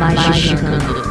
Magicando.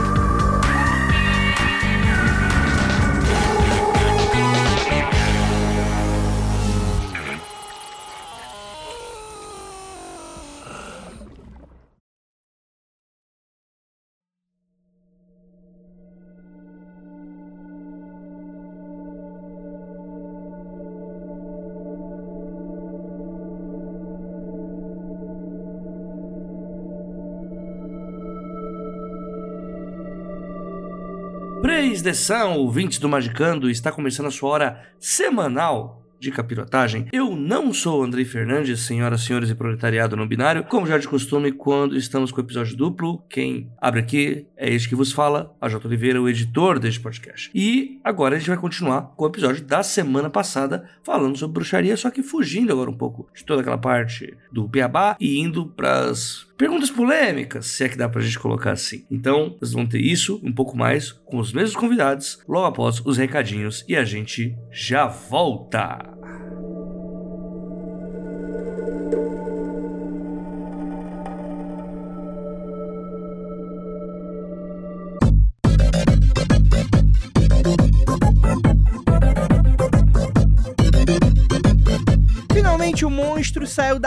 Atenção, ouvintes do Magicando, está começando a sua hora semanal de capirotagem. Eu não sou Andrei Fernandes, senhoras, senhores e proletariado no binário. Como já de costume, quando estamos com o episódio duplo, quem abre aqui é este que vos fala, a J. Oliveira, o editor deste podcast. E agora a gente vai continuar com o episódio da semana passada, falando sobre bruxaria, só que fugindo agora um pouco de toda aquela parte do beabá e indo para as perguntas polêmicas, se é que dá pra gente colocar assim. Então, vocês vão ter isso, um pouco mais, com os mesmos convidados, logo após os recadinhos, e a gente já volta!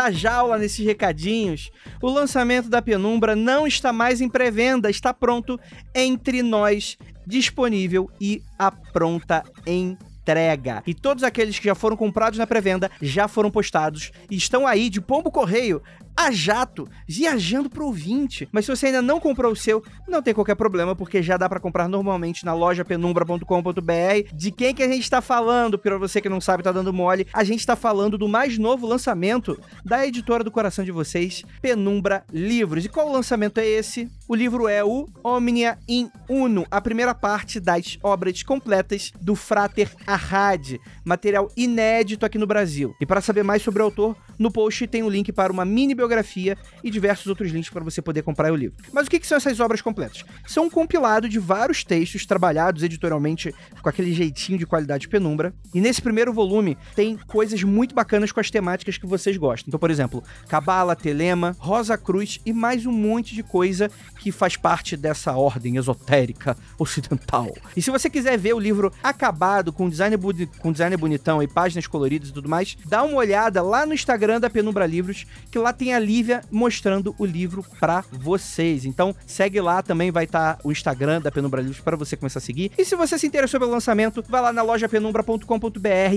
Da jaula nesses recadinhos. O lançamento da Penumbra não está mais em pré-venda, está pronto entre nós, disponível e a pronta entrega. E todos aqueles que já foram comprados na pré-venda já foram postados e estão aí de pombo correio a jato, viajando pro ouvinte. Mas se você ainda não comprou o seu, não tem qualquer problema, porque já dá para comprar normalmente na loja penumbra.com.br. De quem que a gente tá falando? Para você que não sabe, tá dando mole. A gente tá falando do mais novo lançamento da editora do coração de vocês, Penumbra Livros. E qual lançamento é esse? O livro é o Omnia in Uno, a primeira parte das obras completas do Frater Arrad, material inédito aqui no Brasil. E para saber mais sobre o autor, no post tem um link para uma mini biografia e diversos outros links para você poder comprar o livro. Mas o que, que são essas obras completas? São um compilado de vários textos trabalhados editorialmente com aquele jeitinho de qualidade penumbra. E nesse primeiro volume tem coisas muito bacanas com as temáticas que vocês gostam. Então, por exemplo, Cabala, Telema, Rosa Cruz e mais um monte de coisa que faz parte dessa ordem esotérica ocidental. E se você quiser ver o livro acabado, com design, com design bonitão e páginas coloridas e tudo mais, dá uma olhada lá no Instagram Instagram da Penumbra Livros, que lá tem a Lívia mostrando o livro para vocês. Então, segue lá, também vai estar tá o Instagram da Penumbra Livros para você começar a seguir. E se você se interessou pelo lançamento, vai lá na loja penumbra.com.br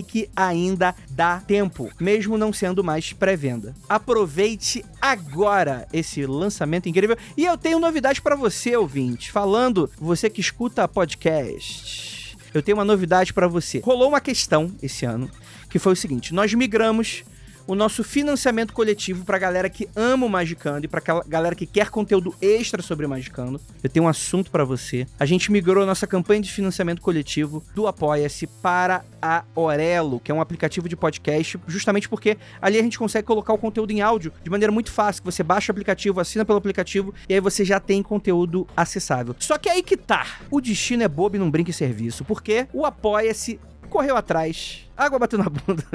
que ainda dá tempo, mesmo não sendo mais pré-venda. Aproveite agora esse lançamento incrível. E eu tenho novidade para você, ouvinte, falando, você que escuta podcast. Eu tenho uma novidade para você. Rolou uma questão esse ano que foi o seguinte: nós migramos o nosso financiamento coletivo pra galera que ama o Magicando e pra galera que quer conteúdo extra sobre o Magicando. Eu tenho um assunto para você. A gente migrou a nossa campanha de financiamento coletivo do Apoia-se para a Orelo, que é um aplicativo de podcast, justamente porque ali a gente consegue colocar o conteúdo em áudio de maneira muito fácil. Você baixa o aplicativo, assina pelo aplicativo e aí você já tem conteúdo acessável. Só que aí que tá. O destino é bobo e não brinca em serviço, porque o Apoia-se correu atrás. Água bateu na bunda.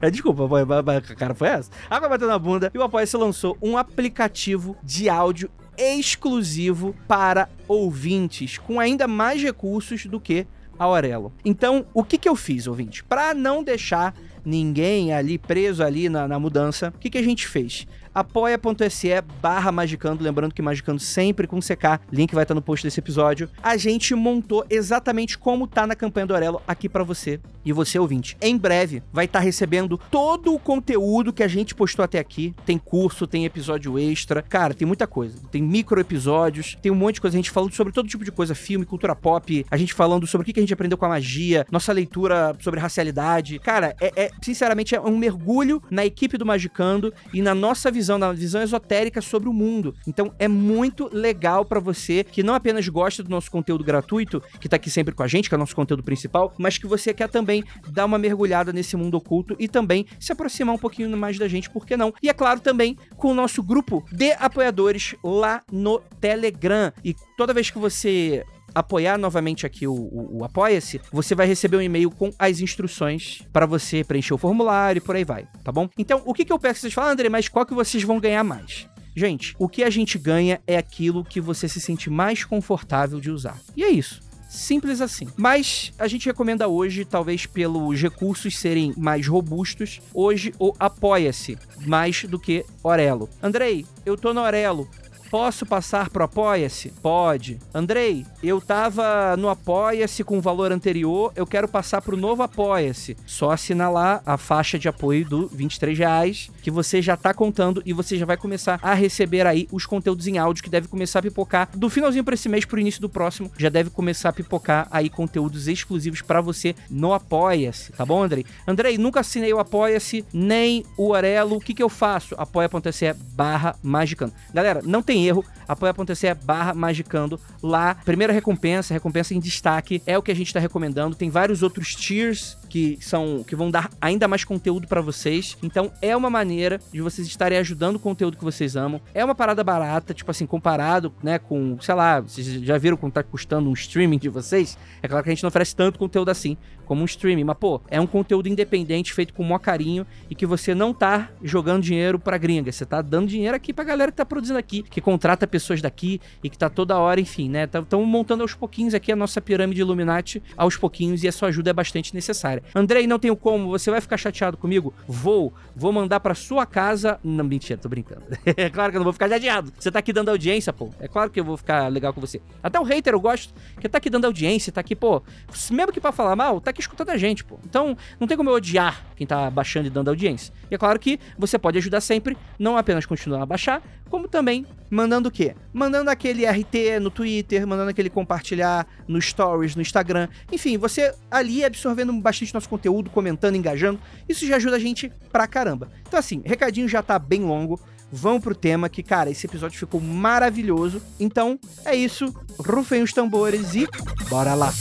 É, desculpa, a cara foi essa? Água bateu na bunda e o Apoia-se lançou um aplicativo de áudio exclusivo para ouvintes, com ainda mais recursos do que a Aurelo. Então, o que, que eu fiz, ouvinte? Para não deixar ninguém ali preso ali na, na mudança, o que, que a gente fez? apoia.se barra Magicando, lembrando que Magicando sempre com CK, link vai estar no post desse episódio. A gente montou exatamente como tá na campanha do Aurelo aqui para você e você ouvinte. Em breve vai estar recebendo todo o conteúdo que a gente postou até aqui. Tem curso, tem episódio extra, cara, tem muita coisa. Tem micro episódios, tem um monte de coisa. A gente falando sobre todo tipo de coisa, filme, cultura pop, a gente falando sobre o que a gente aprendeu com a magia, nossa leitura sobre racialidade. Cara, é, é sinceramente é um mergulho na equipe do Magicando e na nossa visão visão, na visão esotérica sobre o mundo. Então é muito legal para você que não apenas gosta do nosso conteúdo gratuito, que tá aqui sempre com a gente, que é o nosso conteúdo principal, mas que você quer também dar uma mergulhada nesse mundo oculto e também se aproximar um pouquinho mais da gente, por que não? E é claro também com o nosso grupo de apoiadores lá no Telegram. E toda vez que você apoiar novamente aqui o, o, o Apoia-se, você vai receber um e-mail com as instruções para você preencher o formulário e por aí vai, tá bom? Então, o que, que eu peço que vocês falam, André, mas qual que vocês vão ganhar mais? Gente, o que a gente ganha é aquilo que você se sente mais confortável de usar. E é isso. Simples assim. Mas a gente recomenda hoje, talvez pelos recursos serem mais robustos, hoje o Apoia-se mais do que Orelo. Andrei, eu tô no Orelo. Posso passar pro Apoia-se? Pode. Andrei, eu tava no Apoia-se com o valor anterior, eu quero passar pro novo Apoia-se. Só assinar lá a faixa de apoio do 23 reais, que você já tá contando e você já vai começar a receber aí os conteúdos em áudio que deve começar a pipocar do finalzinho pra esse mês pro início do próximo. Já deve começar a pipocar aí conteúdos exclusivos para você no Apoia-se, tá bom, Andrei? Andrei, nunca assinei o Apoia-se, nem o Orelo. O que que eu faço? apoia.se barra magicando. Galera, não tem erro, apoia.se barra magicando. Lá, primeira recompensa, recompensa em destaque, é o que a gente tá recomendando. Tem vários outros tiers que são que vão dar ainda mais conteúdo para vocês. Então é uma maneira de vocês estarem ajudando o conteúdo que vocês amam. É uma parada barata, tipo assim, comparado, né, com, sei lá, vocês já viram quanto tá custando um streaming de vocês? É claro que a gente não oferece tanto conteúdo assim como um streaming, mas pô, é um conteúdo independente feito com o maior carinho e que você não tá jogando dinheiro pra gringa, você tá dando dinheiro aqui pra galera que tá produzindo aqui, que contrata pessoas daqui e que tá toda hora, enfim, né? Estão montando aos pouquinhos aqui a nossa pirâmide Illuminati aos pouquinhos e a sua ajuda é bastante necessária. Andrei, não tenho como, você vai ficar chateado comigo? Vou, vou mandar pra sua casa. Não, mentira, tô brincando. é claro que eu não vou ficar chateado. Você tá aqui dando audiência, pô. É claro que eu vou ficar legal com você. Até o hater eu gosto, que tá aqui dando audiência, tá aqui, pô. Mesmo que pra falar mal, tá aqui escutando a gente, pô. Então, não tem como eu odiar quem tá baixando e dando audiência. E é claro que você pode ajudar sempre, não apenas continuar a baixar, como também mandando o quê? Mandando aquele RT no Twitter, mandando aquele compartilhar no Stories, no Instagram. Enfim, você ali absorvendo bastante nosso conteúdo, comentando, engajando. Isso já ajuda a gente pra caramba. Então, assim, recadinho já tá bem longo. Vamos pro tema que, cara, esse episódio ficou maravilhoso. Então, é isso. Rufem os tambores e bora lá.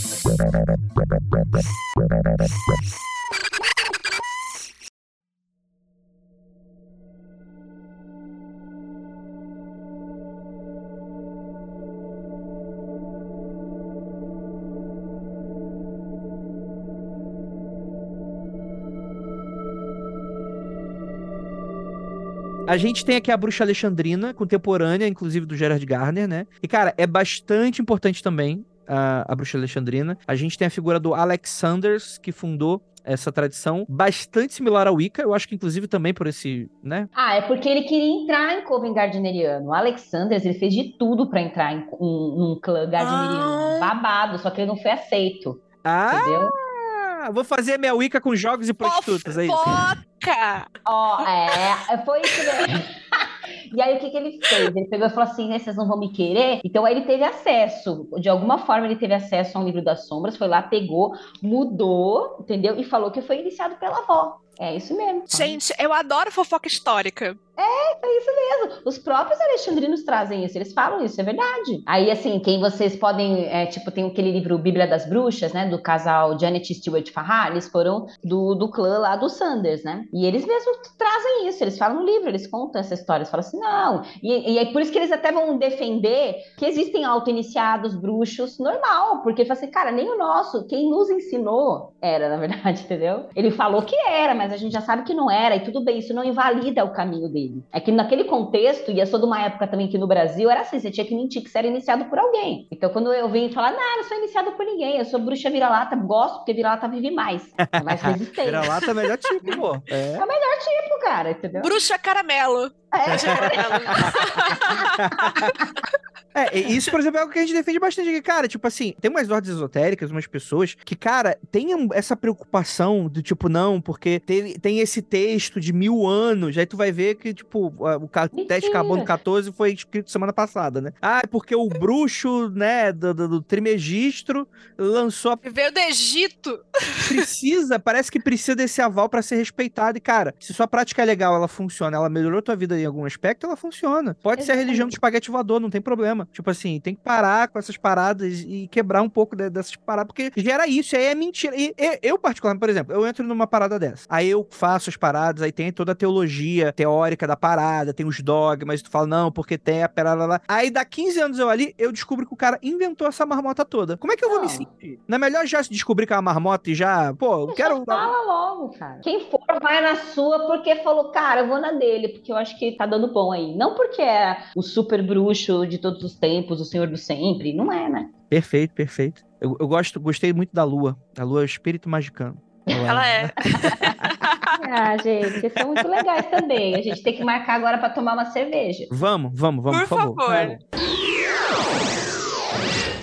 A gente tem aqui a bruxa alexandrina, contemporânea, inclusive do Gerard Garner, né? E, cara, é bastante importante também a, a bruxa alexandrina. A gente tem a figura do Alex Sanders, que fundou essa tradição, bastante similar ao Wicca, eu acho que inclusive também por esse, né? Ah, é porque ele queria entrar em coven gardneriano. O Alexanders, ele fez de tudo para entrar em um, clã gardneriano. Ah. Babado, só que ele não foi aceito. Ah! Entendeu? Vou fazer minha Wicca com jogos e prostitutas, é isso. Fofoca! Ó, é, foi isso mesmo. E aí, o que, que ele fez? Ele pegou e falou assim: né, vocês não vão me querer? Então, aí ele teve acesso, de alguma forma, ele teve acesso a um livro das sombras, foi lá, pegou, mudou, entendeu? E falou que foi iniciado pela avó. É isso mesmo. Gente, eu adoro fofoca histórica. É isso mesmo. Os próprios alexandrinos trazem isso, eles falam isso, é verdade. Aí, assim, quem vocês podem, é, tipo, tem aquele livro Bíblia das Bruxas, né, do casal Janet Stewart Farrar, eles foram do, do clã lá do Sanders, né? E eles mesmos trazem isso, eles falam no livro, eles contam essa história, eles falam assim, não. E, e é por isso que eles até vão defender que existem auto-iniciados bruxos normal, porque ele fala assim, cara, nem o nosso, quem nos ensinou era, na verdade, entendeu? Ele falou que era, mas a gente já sabe que não era, e tudo bem, isso não invalida o caminho dele. É que naquele contexto, e eu sou de uma época também que no Brasil era assim, você tinha que mentir que você era iniciado por alguém. Então, quando eu venho falar, não, eu não sou iniciado por ninguém, eu sou bruxa vira-lata, gosto, porque vira-lata vive mais. É mais resistente. Vira-lata é o melhor tipo, pô. É. É o melhor tipo, cara, entendeu? Bruxa caramelo. É. Bruxa caramelo. É, isso, por exemplo, é algo que a gente defende bastante. Que, cara, tipo assim, tem umas ordens esotéricas, umas pessoas que, cara, tem essa preocupação do tipo, não, porque tem, tem esse texto de mil anos, aí tu vai ver que, tipo, o Mentira. teste carbono 14 foi escrito semana passada, né? Ah, é porque o bruxo, né, do, do, do trimegistro lançou a Veio do Egito. precisa, parece que precisa desse aval pra ser respeitado. E, cara, se sua prática é legal, ela funciona, ela melhorou tua vida em algum aspecto, ela funciona. Pode ser a religião do espaguete voador, não tem problema. Tipo assim, tem que parar com essas paradas e quebrar um pouco de- dessas paradas, porque gera isso, aí é mentira. E, eu, particularmente, por exemplo, eu entro numa parada dessa. Aí eu faço as paradas, aí tem toda a teologia teórica da parada, tem os dogmas, tu fala, não, porque tem a parada lá. Aí dá 15 anos eu ali, eu descubro que o cara inventou essa marmota toda. Como é que eu vou me Não. sentir? Não é melhor já se descobrir que é uma marmota e já, pô, eu Só quero. Fala logo, cara. Quem for, vai na sua porque falou, cara, eu vou na dele, porque eu acho que tá dando bom aí. Não porque é o super bruxo de todos os tempos, o senhor do sempre. Não é, né? Perfeito, perfeito. Eu, eu gosto, gostei muito da lua. A lua é o espírito magicano. Ela é. Ah, gente, vocês são muito legais também. A gente tem que marcar agora pra tomar uma cerveja. Vamos, vamos, vamos, por, Por favor. favor.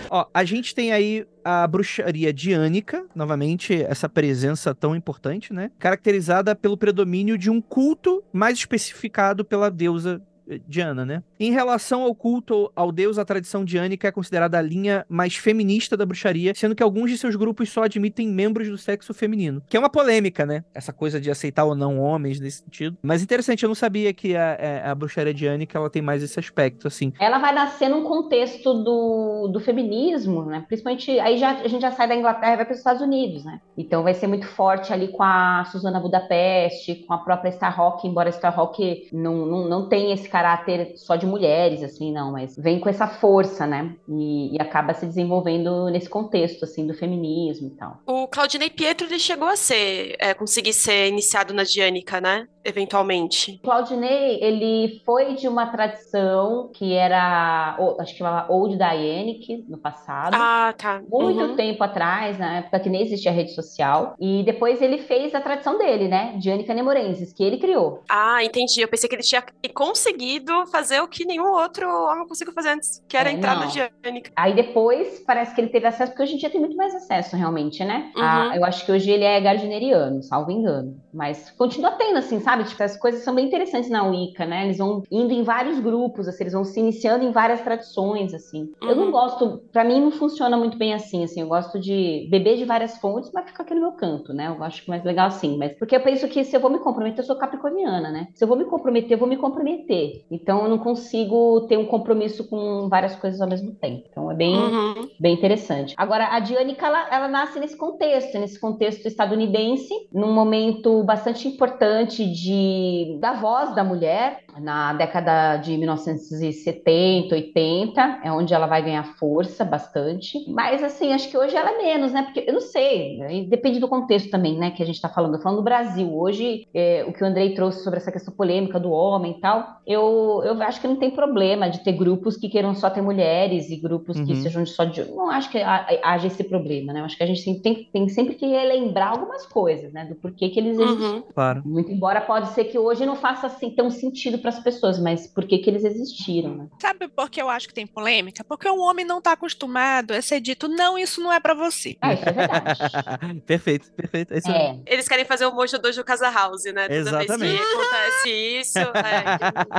Ó, a gente tem aí a bruxaria diânica, novamente, essa presença tão importante, né? Caracterizada pelo predomínio de um culto mais especificado pela deusa Diana, né? Em relação ao culto ao deus, a tradição diânica é considerada a linha mais feminista da bruxaria, sendo que alguns de seus grupos só admitem membros do sexo feminino. Que é uma polêmica, né? Essa coisa de aceitar ou não homens nesse sentido. Mas interessante, eu não sabia que a, eh, a bruxaria diânica ela tem mais esse aspecto, assim. Ela vai nascer num contexto do, do feminismo, né? Principalmente, aí já, a gente já sai da Inglaterra e vai para os Estados Unidos, né? Então vai ser muito forte ali com a Susana Budapeste, com a própria Starhawk, embora a Starhawk não, não, não tenha esse caráter só de mulheres, assim, não, mas vem com essa força, né? E, e acaba se desenvolvendo nesse contexto, assim, do feminismo e tal. O Claudinei Pietro ele chegou a ser, é, conseguir ser iniciado na Diânica, né? Eventualmente. Claudinei, ele foi de uma tradição que era, acho que chamava Old Dianic, no passado. Ah, tá. muito Uhum. tempo atrás, na época que nem existia rede social, e depois ele fez a tradição dele, né, Dianica Nemorensis, que ele criou. Ah, entendi. Eu pensei que ele tinha conseguido fazer o que nenhum outro homem conseguiu fazer antes, que era É, entrar na não. Diânica. Aí depois parece que ele teve acesso, porque hoje em dia tem muito mais acesso, realmente, né? Uhum. Ah, eu acho que hoje ele é gardineriano, salvo engano. Mas continua tendo, assim, sabe? Tipo, as coisas são bem interessantes na Wicca, né? Eles vão indo em vários grupos, assim, eles vão se iniciando em várias tradições, assim. Eu não Uhum. gosto, pra mim não funciona muito bem assim, assim. Eu gosto de beber de várias fontes, mas ficar aqui no meu canto, né? Eu acho mais legal assim. Mas porque eu penso que se eu vou me comprometer, eu sou capricorniana, né? Se eu vou me comprometer, eu vou me comprometer. Então eu não consigo ter um compromisso com várias coisas ao mesmo tempo. Então é bem, Uhum. bem interessante. Agora, a Diânica, ela, ela nasce nesse contexto, nesse contexto estadunidense, num momento bastante importante de, da voz da mulher, na década de 1970, 80, é onde ela vai ganhar força bastante. Mas, assim, acho que hoje ela é menos, né? Porque eu não sei, depende do contexto também, né, que a gente tá falando. Falando do Brasil. Hoje, é, o que o Andrei trouxe sobre essa questão polêmica do homem e tal, eu, eu acho que não tem problema de ter grupos que queiram só ter mulheres e grupos que Uhum. sejam só de. Não acho que ha- haja esse problema, né? Eu acho que a gente tem, tem, tem sempre que relembrar algumas coisas, né? Do porquê que eles existem. Uhum. Claro. Muito embora pode ser que hoje não faça assim tão sentido para as pessoas, mas por que que eles existiram, né? Sabe por que eu acho que tem polêmica? Porque o homem não tá acostumado a ser dito, não, isso não é pra você. Ah, isso é verdade. perfeito, perfeito. É é, Eles querem fazer o Mojo Dojo Casa House, né? Toda Exatamente. vez que acontece isso.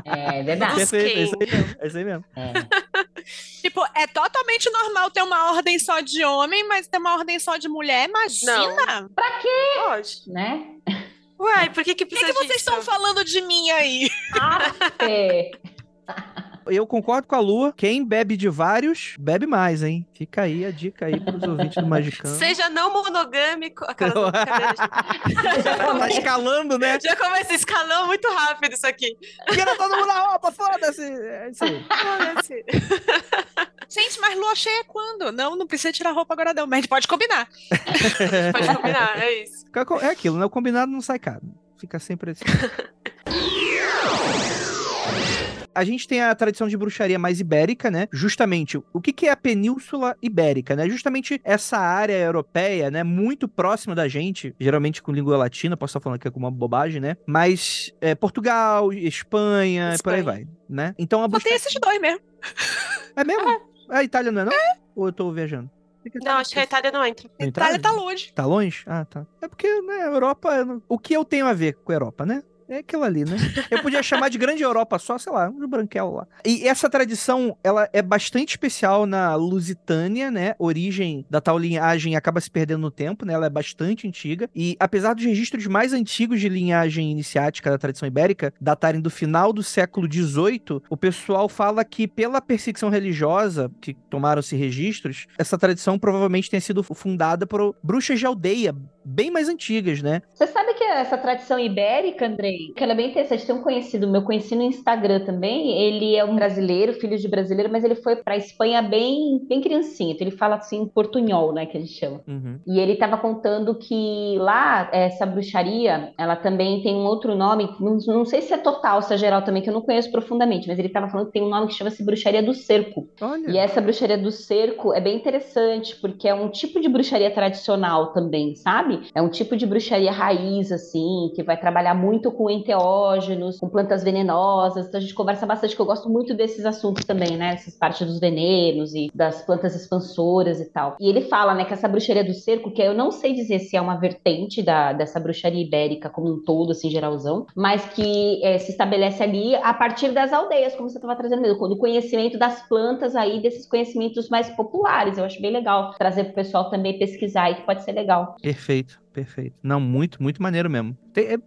É, é verdade. Perfeito, é isso aí mesmo. É isso aí mesmo. É. Tipo, é totalmente normal ter uma ordem só de homem, mas ter uma ordem só de mulher, imagina! pode. Né? Uai, por que que Por que, precisa que vocês disso? estão falando de mim aí? Ah, é. Eu concordo com a Lua. Quem bebe de vários, bebe mais, hein? Fica aí a dica aí pros ouvintes do Magicano. Seja não monogâmico. Aquela. Tá escalando, né? Já começa escalando muito rápido isso aqui. Tira todo mundo na roupa, foda-se! É isso aí. Foda-se. Gente, mas lua cheia é quando? Não, não precisa tirar roupa agora não, mas a gente pode combinar. Pode combinar, é isso. É aquilo, né? O combinado não sai caro. Fica sempre assim. A gente tem a tradição de bruxaria mais ibérica, né? Justamente, o que, que é a Península Ibérica, né? Justamente essa área europeia, né? Muito próxima da gente, geralmente com língua latina, posso estar falando aqui alguma bobagem, né? Mas é, Portugal, Espanha, e por aí Espanha. vai, né? Então a Só tem bruxaria... esses dois mesmo. É mesmo? É. A Itália não é, não? É. Ou eu tô viajando? Não, acho que a Itália não entra. A Itália tá longe. Tá longe? Ah, tá. É porque, né, a Europa. O que eu tenho a ver com a Europa, né? É aquilo ali, né? Eu podia chamar de Grande Europa só, sei lá, um branquelo lá. E essa tradição, ela é bastante especial na Lusitânia, né? Origem da tal linhagem acaba se perdendo no tempo, né? Ela é bastante antiga. E apesar dos registros mais antigos de linhagem iniciática da tradição ibérica datarem do final do século XVIII, o pessoal fala que pela perseguição religiosa que tomaram-se registros, essa tradição provavelmente tenha sido fundada por bruxas de aldeia bem mais antigas, né? Você sabe que essa tradição ibérica, Andrei, que ela é bem interessante. Tem um conhecido meu, conheci no Instagram também. Ele é um brasileiro, filho de brasileiro, mas ele foi pra Espanha bem, bem criancinha. Então ele fala assim, portunhol, né, que a gente chama. Uhum. E ele tava contando que lá, essa bruxaria, ela também tem um outro nome, não, não sei se é total, se é geral também, que eu não conheço profundamente, mas ele tava falando que tem um nome que chama-se bruxaria do cerco. Olha. E essa bruxaria do cerco é bem interessante, porque é um tipo de bruxaria tradicional também, sabe? É um tipo de bruxaria raiz, assim, que vai trabalhar muito com enteógenos, com plantas venenosas. Então a gente conversa bastante, que eu gosto muito desses assuntos também, né? Essas partes dos venenos e das plantas expansoras e tal. E ele fala, né, que essa bruxaria do cerco, que eu não sei dizer se é uma vertente da, dessa bruxaria ibérica como um todo, assim, geralzão, mas que é, se estabelece ali a partir das aldeias, como você estava trazendo mesmo, do conhecimento das plantas aí, desses conhecimentos mais populares. Eu acho bem legal trazer para o pessoal também pesquisar e que pode ser legal. Perfeito like perfeito. Não, muito, muito maneiro mesmo. Tem, é,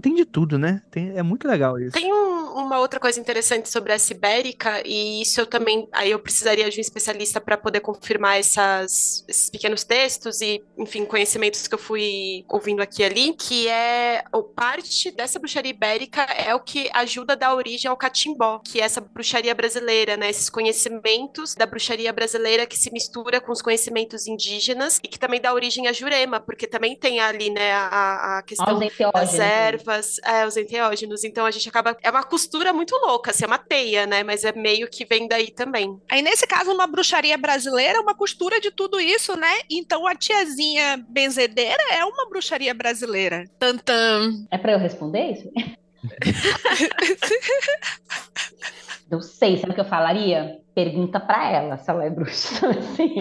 tem de tudo, né? Tem, é muito legal isso. Tem um, uma outra coisa interessante sobre a Sibérica, e isso eu também. Aí eu precisaria de um especialista para poder confirmar essas, esses pequenos textos e, enfim, conhecimentos que eu fui ouvindo aqui e ali, que é o parte dessa bruxaria ibérica é o que ajuda a dar origem ao catimbó, que é essa bruxaria brasileira, né? Esses conhecimentos da bruxaria brasileira que se mistura com os conhecimentos indígenas e que também dá origem à Jurema, porque também tem ali, né, a, a questão das né? ervas, é, os enteógenos. Então a gente acaba. É uma costura muito louca, assim, é uma teia, né? Mas é meio que vem daí também. Aí, nesse caso, uma bruxaria brasileira é uma costura de tudo isso, né? Então a tiazinha benzedeira é uma bruxaria brasileira. Tantam. É para eu responder isso? Não sei, sabe o que eu falaria? Pergunta para ela se ela é bruxa. Assim,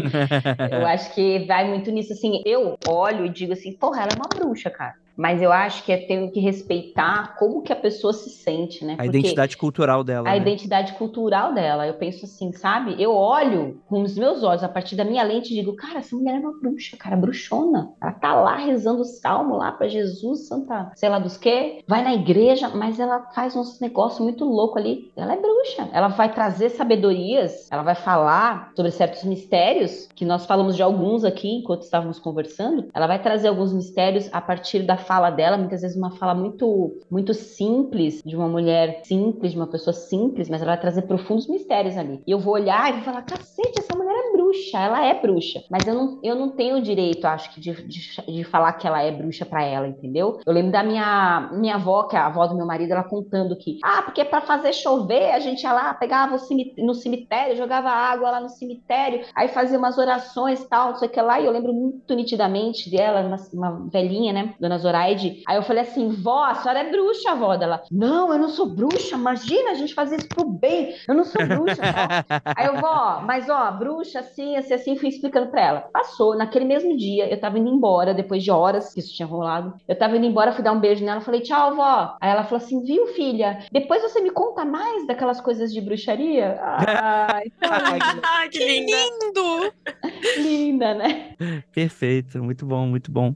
eu acho que vai muito nisso. Assim, eu olho e digo assim, porra, ela é uma bruxa, cara mas eu acho que é ter que respeitar como que a pessoa se sente, né? A Porque identidade cultural dela. A né? identidade cultural dela. Eu penso assim, sabe? Eu olho com os meus olhos, a partir da minha lente, e digo, cara, essa mulher é uma bruxa, cara, bruxona. Ela tá lá rezando o salmo lá para Jesus, santa, sei lá dos quê. Vai na igreja, mas ela faz uns negócios muito louco ali. Ela é bruxa. Ela vai trazer sabedorias, ela vai falar sobre certos mistérios, que nós falamos de alguns aqui enquanto estávamos conversando. Ela vai trazer alguns mistérios a partir da fala dela, muitas vezes uma fala muito, muito simples, de uma mulher simples, de uma pessoa simples, mas ela vai trazer profundos mistérios ali. E eu vou olhar e vou falar, cacete, essa mulher é bruxa, ela é bruxa. Mas eu não, eu não tenho direito, acho que, de, de, de falar que ela é bruxa para ela, entendeu? Eu lembro da minha, minha avó, que é a avó do meu marido, ela contando que, ah, porque para fazer chover, a gente ia lá, pegava no cemitério, jogava água lá no cemitério, aí fazia umas orações tal, não sei o que lá, e eu lembro muito nitidamente dela, uma, uma velhinha, né, dona Zora Zoraide. Aí eu falei assim, vó, a senhora é bruxa, vó dela. Não, eu não sou bruxa, imagina a gente fazer isso pro bem. Eu não sou bruxa, vó. Aí eu, vó, mas ó, bruxa, assim, assim, assim, fui explicando pra ela. Passou, naquele mesmo dia, eu tava indo embora, depois de horas que isso tinha rolado. Eu tava indo embora, fui dar um beijo nela, falei, tchau, vó. Aí ela falou assim, viu, filha? Depois você me conta mais daquelas coisas de bruxaria? Ai, então... que lindo! Linda, né? Perfeito, muito bom, muito bom.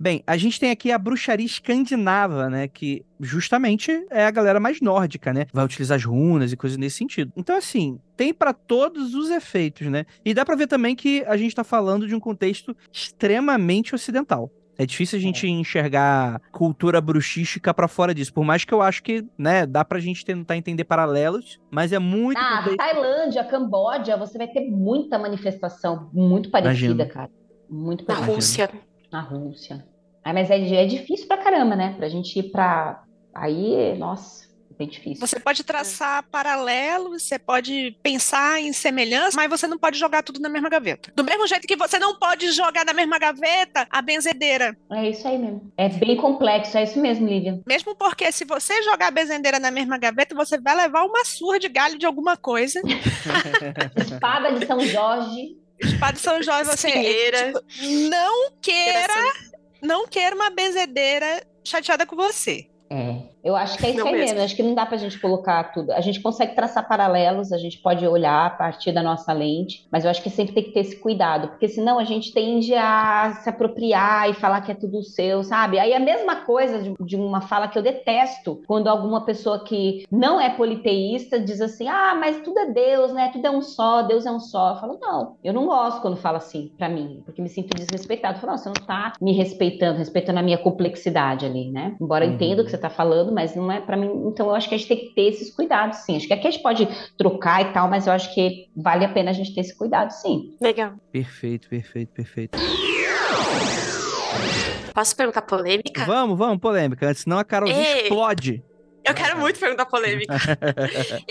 Bem, a gente tem aqui a bruxaria escandinava, né? Que justamente é a galera mais nórdica, né? Vai utilizar as runas e coisas nesse sentido. Então, assim, tem para todos os efeitos, né? E dá para ver também que a gente tá falando de um contexto extremamente ocidental. É difícil a gente é. enxergar cultura bruxística para fora disso. Por mais que eu acho que, né, dá pra gente tentar entender paralelos, mas é muito. Ah, contexto... Tailândia, Camboja, você vai ter muita manifestação muito parecida, Imagina. cara. Muito parecida. Na Rússia. Na Rússia. Ah, mas é, é difícil pra caramba, né? Pra gente ir pra. Aí, nossa, bem difícil. Você pode traçar paralelos, você pode pensar em semelhança, mas você não pode jogar tudo na mesma gaveta. Do mesmo jeito que você não pode jogar na mesma gaveta a benzedeira. É isso aí mesmo. É bem complexo, é isso mesmo, Lívia. Mesmo porque se você jogar a benzedeira na mesma gaveta, você vai levar uma surra de galho de alguma coisa. Espada de São Jorge. Espada de São Jorge, você Espinheira. tipo, não queira, não queira uma benzedeira chateada com você. É, eu acho que é isso Não aí mesmo. mesmo. Acho que não dá pra gente colocar tudo. A gente consegue traçar paralelos, a gente pode olhar a partir da nossa lente, mas eu acho que sempre tem que ter esse cuidado, porque senão a gente tende a se apropriar e falar que é tudo seu, sabe? Aí a mesma coisa de, de uma fala que eu detesto, quando alguma pessoa que não é politeísta diz assim: ah, mas tudo é Deus, né? Tudo é um só, Deus é um só. Eu falo, não, eu não gosto quando fala assim pra mim, porque me sinto desrespeitado. Eu falo, não, você não tá me respeitando, respeitando a minha complexidade ali, né? Embora eu Uhum. entenda o que você tá falando, mas não é pra mim. Então eu acho que a gente tem que ter esses cuidados, sim. Acho que aqui a gente pode trocar e tal, mas eu acho que vale a pena a gente ter esse cuidado, sim. Legal. Perfeito, perfeito, perfeito. Posso perguntar polêmica? Vamos, vamos, polêmica, senão a Ei. explode. Eu quero muito perguntar polêmica.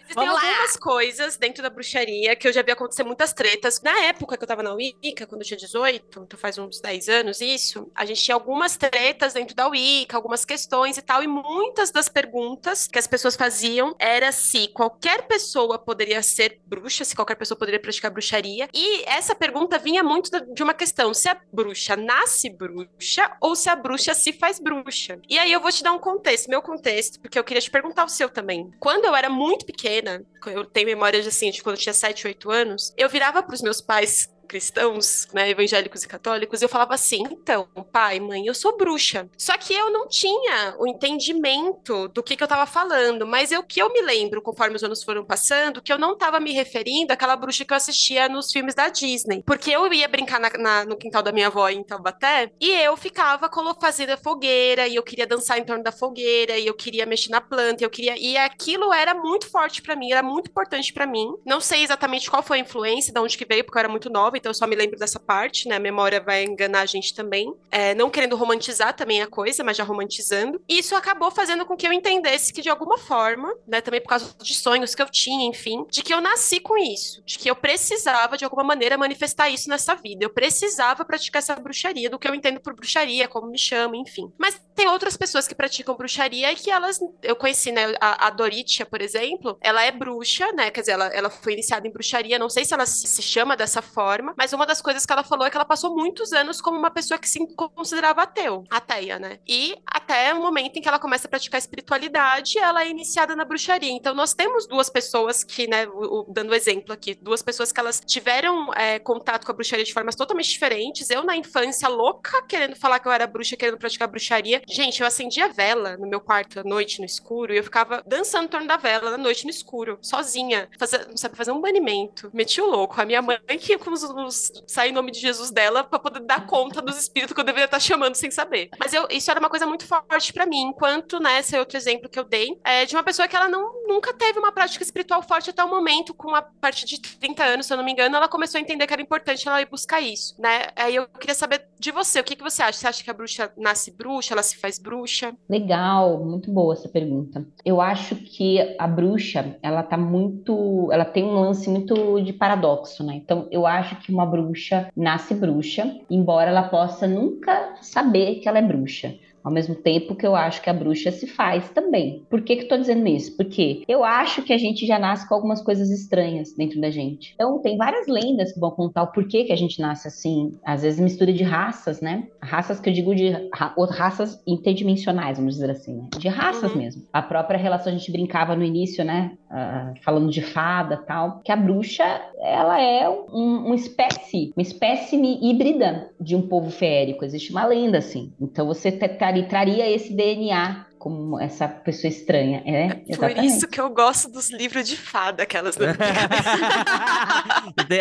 Existem Vamos lá. algumas coisas dentro da bruxaria que eu já vi acontecer muitas tretas. Na época que eu tava na Wicca, quando eu tinha 18, então faz uns 10 anos isso, a gente tinha algumas tretas dentro da Wicca, algumas questões e tal, e muitas das perguntas que as pessoas faziam era se qualquer pessoa poderia ser bruxa, se qualquer pessoa poderia praticar bruxaria. E essa pergunta vinha muito de uma questão: se a bruxa nasce bruxa ou se a bruxa se faz bruxa. E aí eu vou te dar um contexto, meu contexto, porque eu queria te perguntar o seu também. Quando eu era muito pequena, eu tenho memória de assim, de quando eu tinha 7, 8 anos, eu virava pros meus pais cristãos, né, evangélicos e católicos, eu falava assim: então, pai, mãe, eu sou bruxa. Só que eu não tinha o entendimento do que, que eu tava falando, mas eu que eu me lembro, conforme os anos foram passando, que eu não tava me referindo àquela bruxa que eu assistia nos filmes da Disney. Porque eu ia brincar na- na- no quintal da minha avó em Taubaté, e eu ficava fazendo a fogueira, e eu queria dançar em torno da fogueira, e eu queria mexer na planta, e eu queria. E aquilo era muito forte pra mim, era muito importante pra mim. Não sei exatamente qual foi a influência, de onde que veio, porque eu era muito nova, então eu só me lembro dessa parte, né? A memória vai enganar a gente também. É, não querendo romantizar também a coisa, mas já romantizando. E isso acabou fazendo com que eu entendesse que, de alguma forma, né? Também por causa de sonhos que eu tinha, enfim, de que eu nasci com isso, de que eu precisava, de alguma maneira, manifestar isso nessa vida. Eu precisava praticar essa bruxaria, do que eu entendo por bruxaria, como me chamo, enfim. Mas tem outras pessoas que praticam bruxaria e que elas. Eu conheci, né? A, a Doritia, por exemplo, ela é bruxa, né? Quer dizer, ela, ela foi iniciada em bruxaria, não sei se ela se, chama dessa forma, mas uma das coisas que ela falou é que ela passou muitos anos como uma pessoa que se considerava ateu, ateia, né? E até o momento em que ela começa a praticar espiritualidade, ela é iniciada na bruxaria. Então nós temos duas pessoas que, né, o- o- dando exemplo aqui, duas pessoas que elas tiveram é, contato com a bruxaria de formas totalmente diferentes. Eu, na infância, louca, querendo falar que eu era bruxa, querendo praticar bruxaria. Gente, eu acendia vela no meu quarto à noite, no escuro, e eu ficava dançando em torno da vela, na noite, no escuro, sozinha. Não sabe, fazer um banimento. Meti o louco. A minha mãe que com os, os sai em nome de Jesus dela pra poder dar conta dos espíritos que eu deveria estar chamando sem saber. Mas eu, isso era uma coisa muito forte pra mim, enquanto, né, esse é outro exemplo que eu dei, é de uma pessoa que ela não, nunca teve uma prática espiritual forte até o momento, com a partir de 30 anos, se eu não me engano, ela começou a entender que era importante ela ir buscar isso, né? Aí eu queria saber de você, o que, que você acha? Você acha que a bruxa nasce bruxa, ela se faz bruxa? Legal, muito boa essa pergunta. Eu acho que a bruxa, ela tá muito, ela tem um lance muito de paradoxo, né? Então, eu acho que uma bruxa nasce bruxa, embora ela possa nunca saber que ela é bruxa. Ao mesmo tempo que eu acho que a bruxa se faz também. Por que que eu tô dizendo isso? Porque eu acho que a gente já nasce com algumas coisas estranhas dentro da gente. Então, tem várias lendas que vão contar o porquê que a gente nasce assim. Às vezes mistura de raças, né? Raças que eu digo de ra- raças interdimensionais, vamos dizer assim, né? De raças Uhum. mesmo. A própria relação a gente brincava no início, né? Ah, falando de fada tal, que a bruxa ela é um, uma espécie, uma espécime híbrida de um povo feérico. Existe uma lenda assim. Então você te- trari- traria esse DNA como essa pessoa estranha, é? Por Exatamente. isso que eu gosto dos livros de fada, aquelas.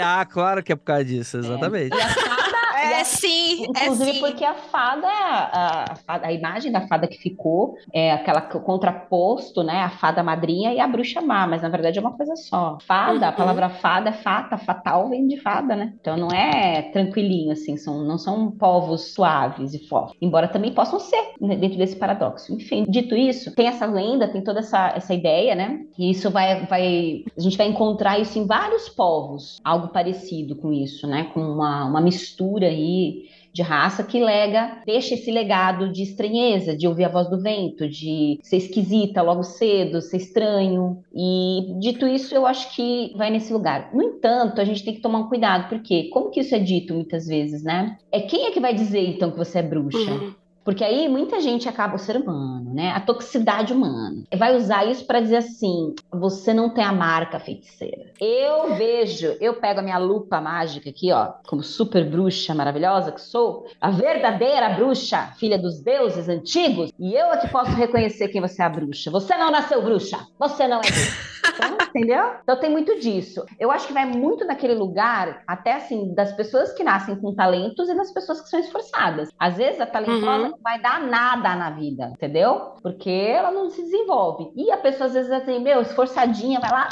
Ah, claro que é por causa disso, exatamente. E a fada, É, e é sim, Inclusive é sim. porque a fada, a, a a imagem da fada que ficou é aquela que- contraposto, né? A fada madrinha e a bruxa má, mas na verdade é uma coisa só. Fada, a Uhum. palavra fada é fata, fatal vem de fada, né? Então não é tranquilinho, assim, são, não são povos suaves e fofos, embora também possam ser né, dentro desse paradoxo. Enfim, dito isso, tem essa lenda, tem toda essa, essa ideia, né? E isso vai, vai. A gente vai encontrar isso em vários povos, algo parecido com isso, né? Com uma, uma mistura aí de raça que lega, deixa esse legado de estranheza, de ouvir a voz do vento, de ser esquisita logo cedo, ser estranho. E dito isso, eu acho que vai nesse lugar. No entanto, a gente tem que tomar um cuidado, porque como que isso é dito muitas vezes, né? É quem é que vai dizer então que você é bruxa? Uhum. Porque aí muita gente acaba o ser humano, né? A toxicidade humana. Vai usar isso para dizer assim: você não tem a marca feiticeira. Eu vejo, eu pego a minha lupa mágica aqui, ó, como super bruxa maravilhosa que sou, a verdadeira bruxa, filha dos deuses antigos, e eu é que posso reconhecer quem você é a bruxa. Você não nasceu bruxa. Você não é bruxa. Então, entendeu? Então tem muito disso. Eu acho que vai muito naquele lugar, até assim, das pessoas que nascem com talentos e das pessoas que são esforçadas. Às vezes a talentosa Uhum. não vai dar nada na vida, entendeu? Porque ela não se desenvolve. E a pessoa às vezes assim, meu, esforçadinha, vai lá,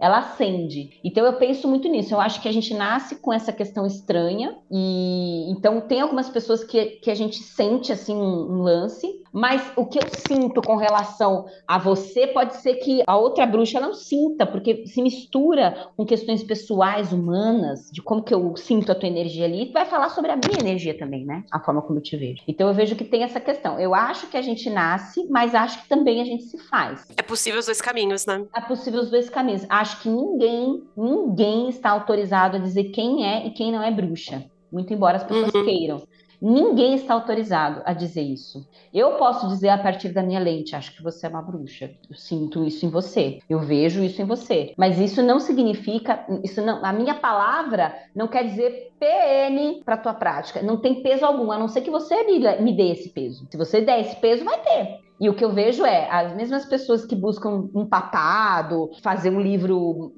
ela acende. Então eu penso muito nisso. Eu acho que a gente nasce com essa questão estranha e então tem algumas pessoas que, que a gente sente assim um, um lance, mas o que eu sinto com relação a você pode ser que a outra bruxa não sinta, porque se mistura com questões pessoais, humanas, de como que eu sinto a tua energia ali, e vai falar sobre a minha energia também, né? A forma como eu te vejo. Então eu vejo que tem essa questão. Eu acho que a gente nasce, mas acho que também a gente se faz. É possível os dois caminhos, né? É possível os dois caminhos. Acho que ninguém, ninguém está autorizado a dizer quem é e quem não é bruxa. Muito embora as pessoas Uhum. queiram. Ninguém está autorizado a dizer isso. Eu posso dizer a partir da minha lente, acho que você é uma bruxa. Eu sinto isso em você. Eu vejo isso em você. Mas isso não significa, isso não, a minha palavra não quer dizer PN para tua prática. Não tem peso algum, a não ser que você me dê esse peso. Se você der esse peso, vai ter. E o que eu vejo é as mesmas pessoas que buscam um papado, fazer um livro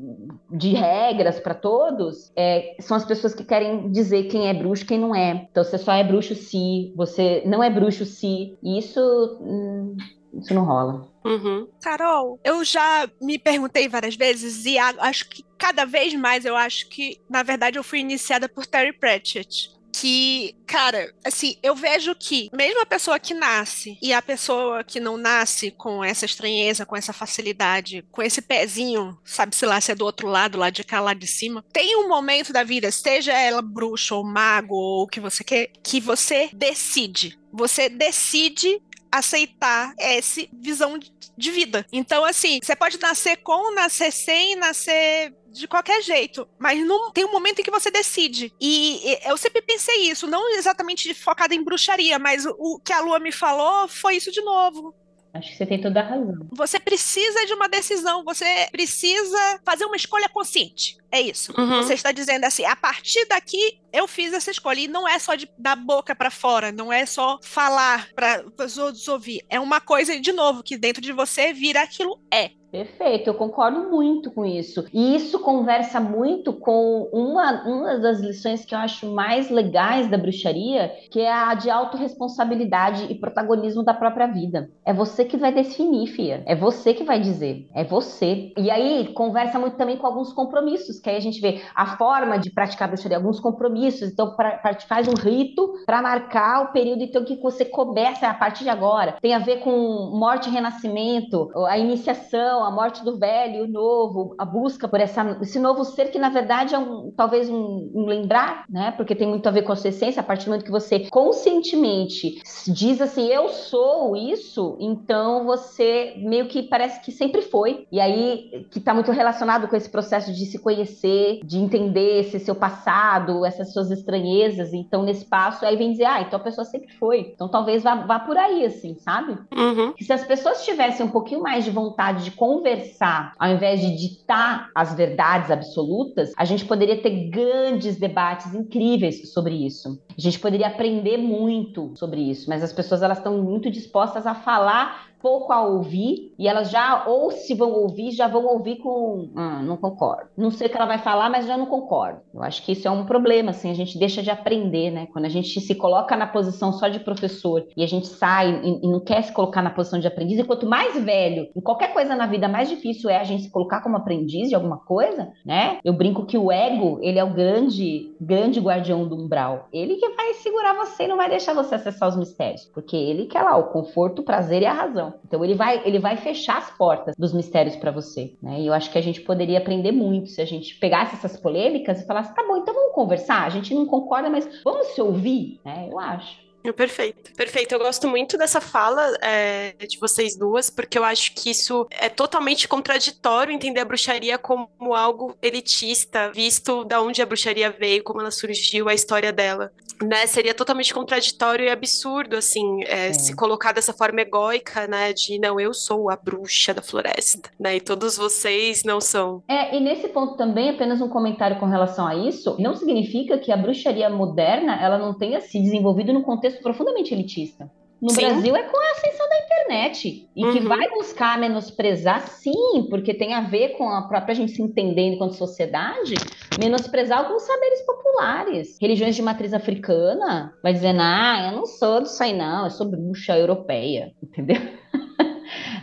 de regras para todos, é, são as pessoas que querem dizer quem é bruxo e quem não é. Então você só é bruxo se, você não é bruxo se. E isso, hum, isso não rola. Uhum. Carol, eu já me perguntei várias vezes e acho que cada vez mais eu acho que, na verdade, eu fui iniciada por Terry Pratchett. Que, cara, assim, eu vejo que mesmo a pessoa que nasce e a pessoa que não nasce com essa estranheza, com essa facilidade, com esse pezinho, sabe-se lá se é do outro lado, lá de cá, lá de cima, tem um momento da vida, seja ela bruxa ou mago ou o que você quer, que você decide. Você decide aceitar essa visão de- vida. Então, assim, você pode nascer com, nascer sem, nascer de qualquer jeito, mas não tem um momento em que você decide. E, e eu sempre pensei isso, não exatamente focada em bruxaria, mas o, o que a Lua me falou foi isso de novo. Acho que você tem toda a razão. Você precisa de uma decisão, você precisa fazer uma escolha consciente. É isso. Uhum. Você está dizendo assim, a partir daqui eu fiz essa escolha. E não é só de, da boca para fora, não é só falar para os outros ouvir. É uma coisa, de novo, que dentro de você vira aquilo é. Perfeito, eu concordo muito com isso. E isso conversa muito com uma, uma das lições que eu acho mais legais da bruxaria, que é a de autorresponsabilidade e protagonismo da própria vida. É você que vai definir, Fia. É você que vai dizer. É você. E aí conversa muito também com alguns compromissos, que aí a gente vê a forma de praticar a bruxaria, alguns compromissos. Então, pra, pra- faz um rito para marcar o período então que você começa a partir de agora. Tem a ver com morte e renascimento, a iniciação, a morte do velho, o novo, a busca por essa, esse novo ser que na verdade é um, talvez um, um lembrar, né? Porque tem muito a ver com a sua essência. A partir do momento que você conscientemente diz assim, eu sou isso, então você meio que parece que sempre foi. E aí que tá muito relacionado com esse processo de se conhecer, de entender esse seu passado, essas suas estranhezas. Então, nesse passo, aí vem dizer, ah, então a pessoa sempre foi. Então talvez vá, vá por aí, assim, sabe? Uhum. se as pessoas tivessem um pouquinho mais de vontade de conversar, ao invés de ditar as verdades absolutas, a gente poderia ter grandes debates incríveis sobre isso. A gente poderia aprender muito sobre isso, mas as pessoas elas estão muito dispostas a falar pouco a ouvir e elas já, ou se vão ouvir, já vão ouvir com. Ah, não concordo. Não sei o que ela vai falar, mas já não concordo. Eu acho que isso é um problema, assim, a gente deixa de aprender, né? Quando a gente se coloca na posição só de professor e a gente sai e, e não quer se colocar na posição de aprendiz, e quanto mais velho, em qualquer coisa na vida, mais difícil é a gente se colocar como aprendiz de alguma coisa, né? Eu brinco que o ego, ele é o grande, grande guardião do umbral. Ele que vai segurar você e não vai deixar você acessar os mistérios, porque ele quer lá o conforto, o prazer e a razão. Então ele vai, ele vai fechar as portas dos mistérios para você, né? E eu acho que a gente poderia aprender muito se a gente pegasse essas polêmicas e falasse, tá bom, então vamos conversar. A gente não concorda, mas vamos se ouvir, né? Eu acho. Perfeito, perfeito. Eu gosto muito dessa fala é, de vocês duas, porque eu acho que isso é totalmente contraditório entender a bruxaria como algo elitista, visto da onde a bruxaria veio, como ela surgiu, a história dela. Né, seria totalmente contraditório e absurdo, assim, é, é. se colocar dessa forma egóica, né, de não, eu sou a bruxa da floresta, né, e todos vocês não são. É, e nesse ponto também, apenas um comentário com relação a isso, não significa que a bruxaria moderna, ela não tenha se desenvolvido no contexto contexto profundamente elitista. No sim. Brasil é com a ascensão da internet. E uhum. que vai buscar menosprezar, sim, porque tem a ver com a própria gente se entendendo enquanto sociedade, menosprezar alguns saberes populares. Religiões de matriz africana, vai dizendo, ah, eu não sou disso aí não, eu sou bruxa europeia, entendeu?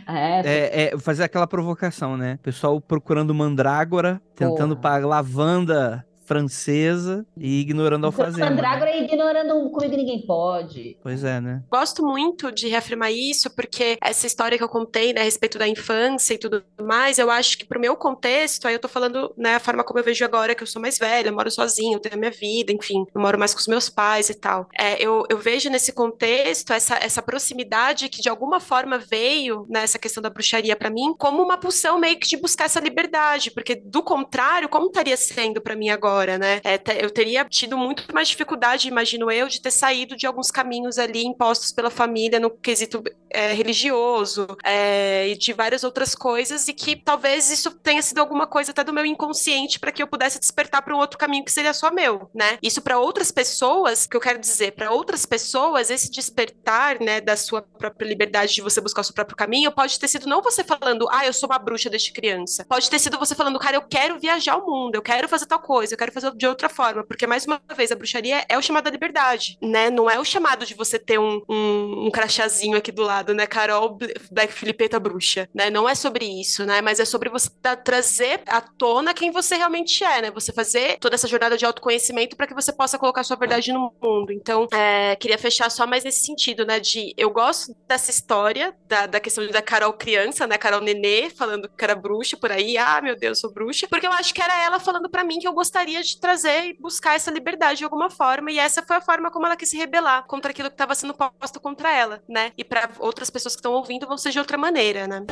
É, é, é, fazer aquela provocação, né? Pessoal procurando mandrágora, tentando para lavanda francesa e ignorando a alfazema. Mandrágora né? ignorando comigo ninguém pode. Pois é, né? Gosto muito de reafirmar isso, porque essa história que eu contei, né, a respeito da infância e tudo mais, eu acho que pro meu contexto, aí eu tô falando, né, a forma como eu vejo agora que eu sou mais velha, eu moro sozinha, eu tenho a minha vida, enfim, eu moro mais com os meus pais e tal. É, eu, eu vejo nesse contexto essa, essa proximidade que de alguma forma veio nessa questão da bruxaria para mim como uma pulsão meio que de buscar essa liberdade, porque do contrário, como estaria sendo para mim agora? Né? É, eu teria tido muito mais dificuldade, imagino eu, de ter saído de alguns caminhos ali impostos pela família no quesito é, religioso é, e de várias outras coisas, e que talvez isso tenha sido alguma coisa até do meu inconsciente para que eu pudesse despertar para um outro caminho que seria só meu, né? Isso para outras pessoas, que eu quero dizer, para outras pessoas, esse despertar, né, da sua própria liberdade de você buscar o seu próprio caminho, pode ter sido não você falando, ah, eu sou uma bruxa desde criança. Pode ter sido você falando, cara, eu quero viajar o mundo, eu quero fazer tal coisa, eu quero fazer de outra forma, porque mais uma vez a bruxaria é o chamado da liberdade, né? Não é o chamado de você ter um, um, um crachazinho aqui do lado, né? Carol Black Filipeta bruxa, né? Não é sobre isso, né? Mas é sobre você trazer à tona quem você realmente é, né? Você fazer toda essa jornada de autoconhecimento para que você possa colocar sua verdade no mundo. Então, é, queria fechar só mais nesse sentido, né? De eu gosto dessa história da, da questão da Carol criança, né? Carol nenê falando que era bruxa por aí, ah, meu Deus, sou bruxa, porque eu acho que era ela falando para mim que eu gostaria de trazer e buscar essa liberdade de alguma forma, e essa foi a forma como ela quis se rebelar contra aquilo que estava sendo posto contra ela, né? E para outras pessoas que estão ouvindo vão ser de outra maneira, né?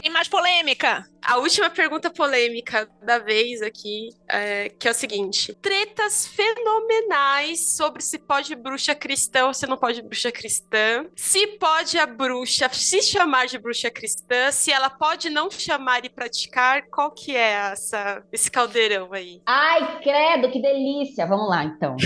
Tem mais polêmica. A última pergunta polêmica da vez aqui, é, que é o seguinte: tretas fenomenais sobre se pode bruxa cristã ou se não pode bruxa cristã. Se pode a bruxa se chamar de bruxa cristã, se ela pode não chamar e praticar, qual que é essa, esse caldeirão aí? Ai, credo, que delícia! Vamos lá, então.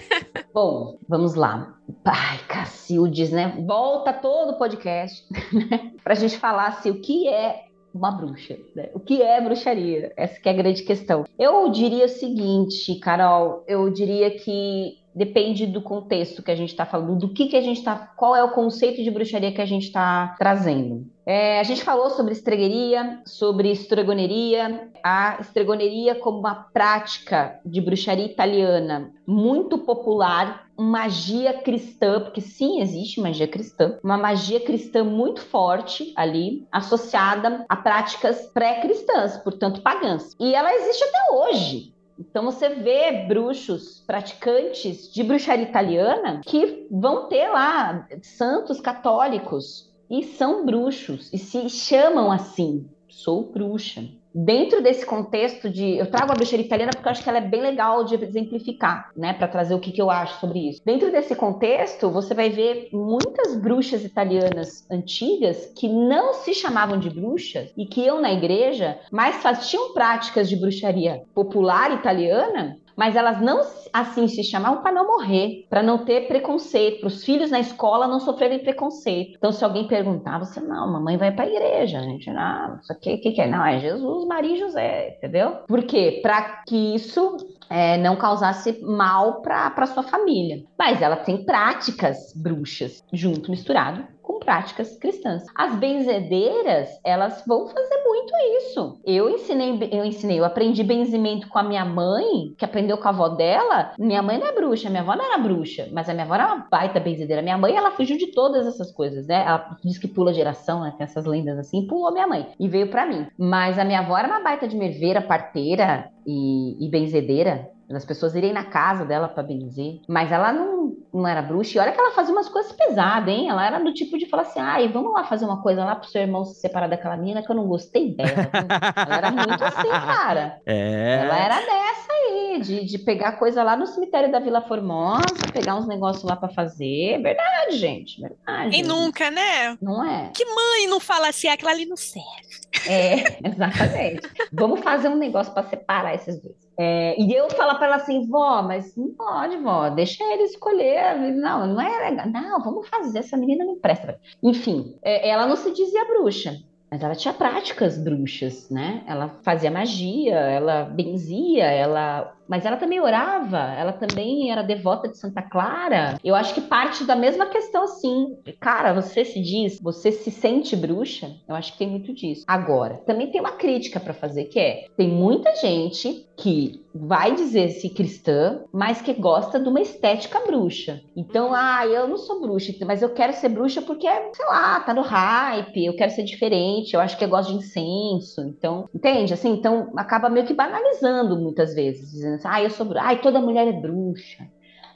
Bom, vamos lá. Ai, Cacildes, né? Volta todo o podcast né? para a gente falar assim, o que é uma bruxa, né? O que é bruxaria? Essa que é a grande questão. Eu diria o seguinte, Carol, eu diria que depende do contexto que a gente está falando, do que, que a gente está, qual é o conceito de bruxaria que a gente está trazendo. É, a gente falou sobre estregueria, sobre estregoneria, a estregoneria como uma prática de bruxaria italiana muito popular, magia cristã, porque sim, existe magia cristã, uma magia cristã muito forte ali, associada a práticas pré-cristãs, portanto pagãs. E ela existe até hoje. Então você vê bruxos praticantes de bruxaria italiana que vão ter lá santos católicos e são bruxos e se chamam assim. Sou bruxa dentro desse contexto de. Eu trago a bruxaria italiana porque eu acho que ela é bem legal de exemplificar, né? Para trazer o que, que eu acho sobre isso. Dentro desse contexto, você vai ver muitas bruxas italianas antigas que não se chamavam de bruxas e que iam na igreja, mas faziam práticas de bruxaria popular italiana mas elas não assim se chamavam para não morrer, para não ter preconceito, para os filhos na escola não sofrerem preconceito. Então, se alguém perguntar, você não, mamãe vai para a igreja, gente, não, isso aqui, o que, que é? Não, é Jesus, Maria e José, entendeu? Por quê? Para que isso é, não causasse mal para sua família. Mas ela tem práticas bruxas junto, misturado com práticas cristãs. As benzedeiras, elas vão fazer muito isso. Eu ensinei, eu ensinei, eu aprendi benzimento com a minha mãe, que aprendeu com a avó dela. Minha mãe não é bruxa, minha avó não era bruxa, mas a minha avó era uma baita benzedeira. Minha mãe, ela fugiu de todas essas coisas, né? Ela diz que pula geração, né? Tem essas lendas assim, pulou minha mãe e veio para mim. Mas a minha avó era uma baita de merveira, parteira e, e benzedeira as pessoas irem na casa dela para benzer. Mas ela não, não era bruxa. E olha que ela fazia umas coisas pesadas, hein? Ela era do tipo de falar assim: ai, vamos lá fazer uma coisa lá pro seu irmão se separar daquela menina que eu não gostei dela. ela era muito assim, cara. É. Ela era dessa aí, de, de pegar coisa lá no cemitério da Vila Formosa, pegar uns negócios lá para fazer. Verdade, gente. Verdade. E nunca, né? Não é? Que mãe não fala assim, aquela ali não serve. É, exatamente. Vamos fazer um negócio para separar esses dois. É, e eu falar para ela assim, vó, mas não pode, vó, deixa ele escolher. Não, não é legal. Não, vamos fazer, essa menina não presta. Enfim, é, ela não se dizia bruxa, mas ela tinha práticas bruxas, né? Ela fazia magia, ela benzia, ela mas ela também orava, ela também era devota de Santa Clara. Eu acho que parte da mesma questão assim. Cara, você se diz, você se sente bruxa? Eu acho que tem muito disso. Agora, também tem uma crítica para fazer que é: tem muita gente que vai dizer-se cristã, mas que gosta de uma estética bruxa. Então, ah, eu não sou bruxa, mas eu quero ser bruxa porque, sei lá, tá no hype, eu quero ser diferente, eu acho que eu gosto de incenso. Então, entende? Assim, então acaba meio que banalizando muitas vezes, dizendo assim, ah, eu sou bruxa, toda mulher é bruxa.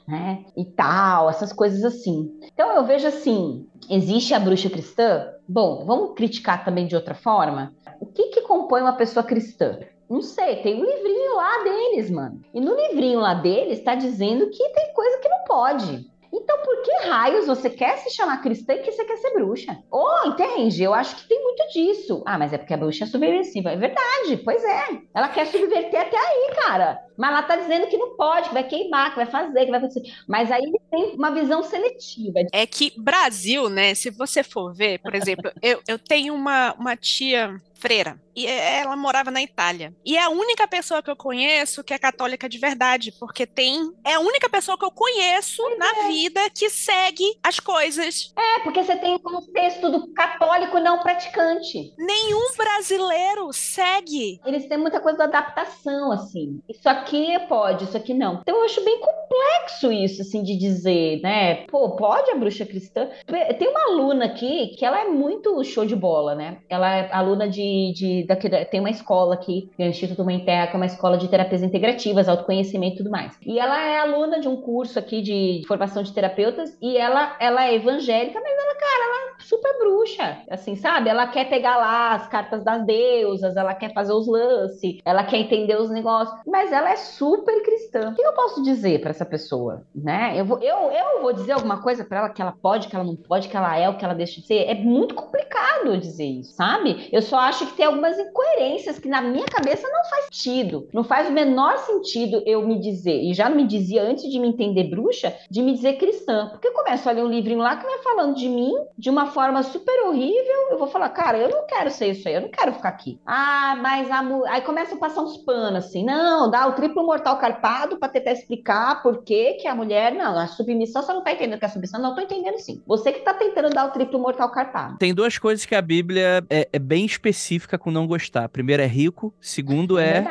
Né? E tal, essas coisas assim. Então eu vejo assim: existe a bruxa cristã? Bom, vamos criticar também de outra forma. O que, que compõe uma pessoa cristã? Não sei, tem um livrinho lá deles, mano. E no livrinho lá deles está dizendo que tem coisa que não pode. Então, por que raios você quer se chamar cristã e que você quer ser bruxa? Oh, entende? Eu acho que tem muito disso. Ah, mas é porque a bruxa é subversiva. É verdade, pois é. Ela quer subverter até aí, cara. Mas ela tá dizendo que não pode, que vai queimar, que vai fazer, que vai acontecer. Mas aí tem uma visão seletiva. É que Brasil, né? Se você for ver, por exemplo, eu, eu tenho uma, uma tia freira. E ela morava na Itália. E é a única pessoa que eu conheço que é católica de verdade, porque tem. É a única pessoa que eu conheço é. na vida que segue as coisas. É, porque você tem o contexto do católico não praticante. Nenhum brasileiro segue. Eles têm muita coisa da adaptação, assim. Isso aqui pode, isso aqui não. Então eu acho bem complexo isso, assim, de dizer, né? Pô, pode a bruxa cristã? Tem uma aluna aqui que ela é muito show de bola, né? Ela é aluna de de, de tem uma escola aqui, é o Instituto Mãe Terra, que é uma escola de terapias integrativas, autoconhecimento e tudo mais. E ela é aluna de um curso aqui de formação de terapeutas e ela, ela é evangélica, mas ela, cara, ela é super bruxa, assim, sabe? Ela quer pegar lá as cartas das deusas, ela quer fazer os lances, ela quer entender os negócios, mas ela é super cristã. O que eu posso dizer para essa pessoa, né? Eu vou, eu, eu vou dizer alguma coisa para ela que ela pode, que ela não pode, que ela é o que ela deixa de ser? É muito complicado dizer isso, sabe? Eu só acho que tem algumas incoerências que na minha cabeça não faz sentido. Não faz o menor sentido eu me dizer, e já não me dizia antes de me entender bruxa, de me dizer cristã. Porque eu começo a ler um livrinho lá que vai falando de mim de uma forma super horrível. Eu vou falar, cara, eu não quero ser isso aí, eu não quero ficar aqui. Ah, mas a aí começa a passar uns panos assim. Não, dá o triplo mortal carpado para tentar explicar por que que a mulher, não, a submissão, você não tá entendendo que é submissão, não, eu tô entendendo sim. Você que tá tentando dar o triplo mortal carpado. Tem duas coisas que a Bíblia é, é bem específica com não gostar. Primeiro é rico, segundo é.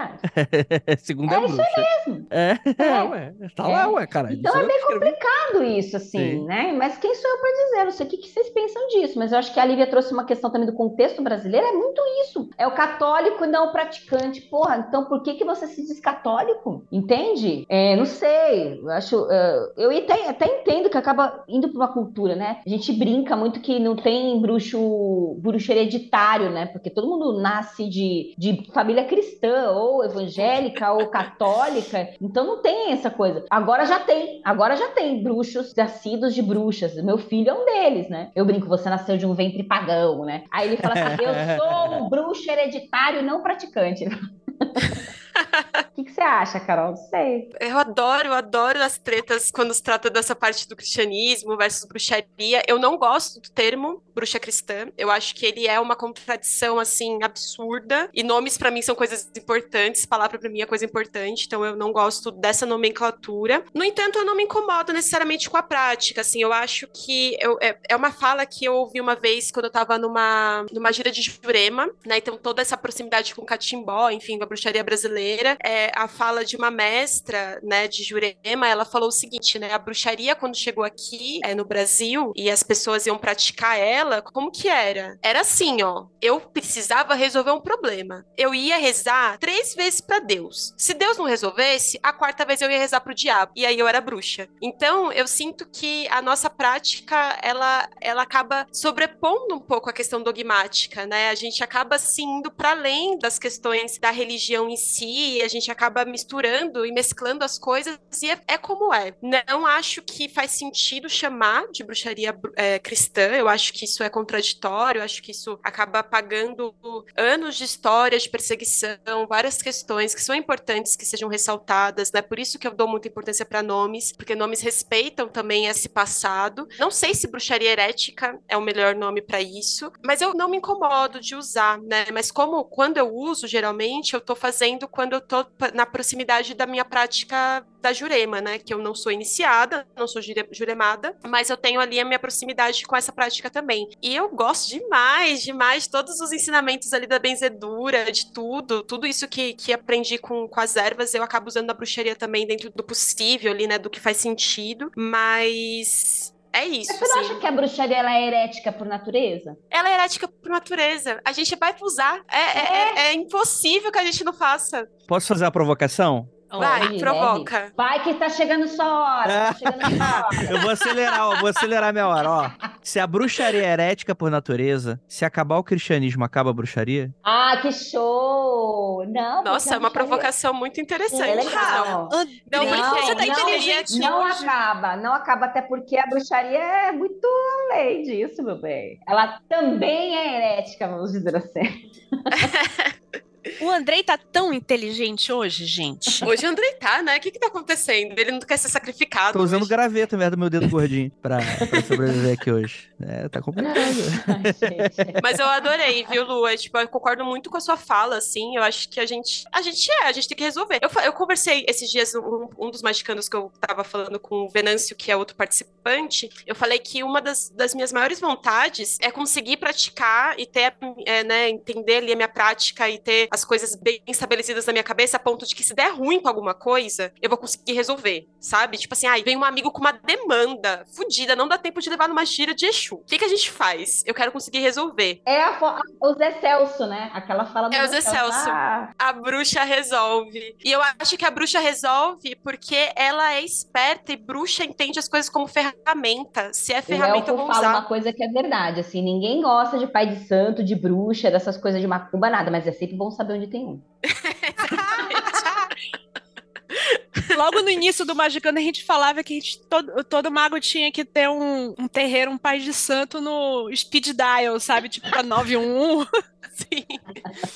é segundo é, é bruxa. Isso mesmo. É, é, ué. Tá é. lá, ué, cara. Então é bem complicado isso, assim, Sim. né? Mas quem sou eu para dizer? Não sei o que, que vocês pensam disso, mas eu acho que a Lívia trouxe uma questão também do contexto brasileiro, é muito isso. É o católico não o praticante. Porra, então por que, que você se diz católico? Entende? É, não sei. Eu acho. Uh, eu até, até entendo que acaba indo para uma cultura, né? A gente brinca muito que não tem bruxo, bruxo hereditário, né? Porque todo mundo nasce de, de família cristã, ou evangélica, ou católica, então não tem essa coisa. Agora já tem, agora já tem bruxos nascidos de bruxas. Meu filho é um deles, né? Eu brinco, você nasceu de um ventre pagão, né? Aí ele fala assim: eu sou um bruxo hereditário não praticante. O que, que você acha, Carol? Não sei. Eu adoro, eu adoro as tretas quando se trata dessa parte do cristianismo versus bruxaria. Eu não gosto do termo bruxa cristã. Eu acho que ele é uma contradição, assim, absurda. E nomes, para mim, são coisas importantes. Palavra, para mim, é coisa importante. Então, eu não gosto dessa nomenclatura. No entanto, eu não me incomodo necessariamente com a prática. Assim, eu acho que eu, é, é uma fala que eu ouvi uma vez quando eu tava numa, numa gira de Jurema, né? Então, toda essa proximidade com Catimbó, enfim, a bruxaria brasileira. É a fala de uma mestra, né, de Jurema. Ela falou o seguinte, né? A bruxaria, quando chegou aqui é, no Brasil e as pessoas iam praticar ela, como que era? Era assim, ó. Eu precisava resolver um problema. Eu ia rezar três vezes para Deus. Se Deus não resolvesse, a quarta vez eu ia rezar pro diabo. E aí eu era bruxa. Então, eu sinto que a nossa prática, ela, ela acaba sobrepondo um pouco a questão dogmática, né? A gente acaba se indo para além das questões da religião em si, a gente acaba misturando e mesclando as coisas e é, é como é. Não acho que faz sentido chamar de bruxaria é, cristã, eu acho que isso é contraditório, eu acho que isso acaba apagando anos de história de perseguição, várias questões que são importantes que sejam ressaltadas, né? Por isso que eu dou muita importância para nomes, porque nomes respeitam também esse passado. Não sei se bruxaria herética é o melhor nome para isso, mas eu não me incomodo de usar, né? Mas como quando eu uso, geralmente, eu tô fazendo quando eu tô na proximidade da minha prática da Jurema, né? Que eu não sou iniciada, não sou juremada, mas eu tenho ali a minha proximidade com essa prática também. E eu gosto demais, demais de todos os ensinamentos ali da benzedura, de tudo, tudo isso que, que aprendi com, com as ervas, eu acabo usando na bruxaria também dentro do possível ali, né? Do que faz sentido, mas é isso. Mas você não assim. acha que a bruxaria ela é herética por natureza? Ela é herética por natureza. A gente vai usar. É, é, é, é impossível que a gente não faça. Posso fazer a provocação? Vai, provoca. deve. Vai que tá chegando sua hora. Tá chegando sua hora. Eu vou acelerar, ó, vou acelerar minha hora, ó. Se a bruxaria é herética por natureza, se acabar o cristianismo, acaba a bruxaria? Ah, que show! Não, Nossa, é uma provocação muito interessante. É legal. Não, você tá não, inteligente Não hoje. acaba, não acaba, até porque a bruxaria é muito além disso, meu bem. Ela também é herética, vamos dizer assim. O Andrei tá tão inteligente hoje, gente. Hoje o Andrei tá, né? O que que tá acontecendo? Ele não quer ser sacrificado. Tô usando hoje. graveto mesmo do meu dedo gordinho pra, pra sobreviver aqui hoje. É, tá complicado. Ai. Mas eu adorei, viu, Lu? É, tipo, eu concordo muito com a sua fala, assim. Eu acho que a gente. A gente é, a gente tem que resolver. Eu, eu conversei esses dias, um, um dos magicanos que eu tava falando com o Venâncio, que é outro participante. Eu falei que uma das, das minhas maiores vontades é conseguir praticar e ter, é, né, entender ali a minha prática e ter as coisas bem estabelecidas na minha cabeça, a ponto de que se der ruim com alguma coisa, eu vou conseguir resolver, sabe? Tipo assim, ai, vem um amigo com uma demanda fodida, não dá tempo de levar numa gira de Exu. O que, que a gente faz? Eu quero conseguir resolver. É a o Zé Celso, né? Aquela fala do É o Zé Celso. Ah, A bruxa resolve. E eu acho que a bruxa resolve porque ela é esperta e bruxa entende as coisas como ferramenta. Se é ferramenta, eu vou uma coisa que é verdade, assim, ninguém gosta de pai de santo, de bruxa, dessas coisas de macumba, nada, mas é sempre bom saber onde tem um. Logo no início do Magicano, a gente falava que a gente, todo, todo mago tinha que ter um, um terreiro, um pai de santo no speed dial, sabe? Tipo, pra 911. Sim.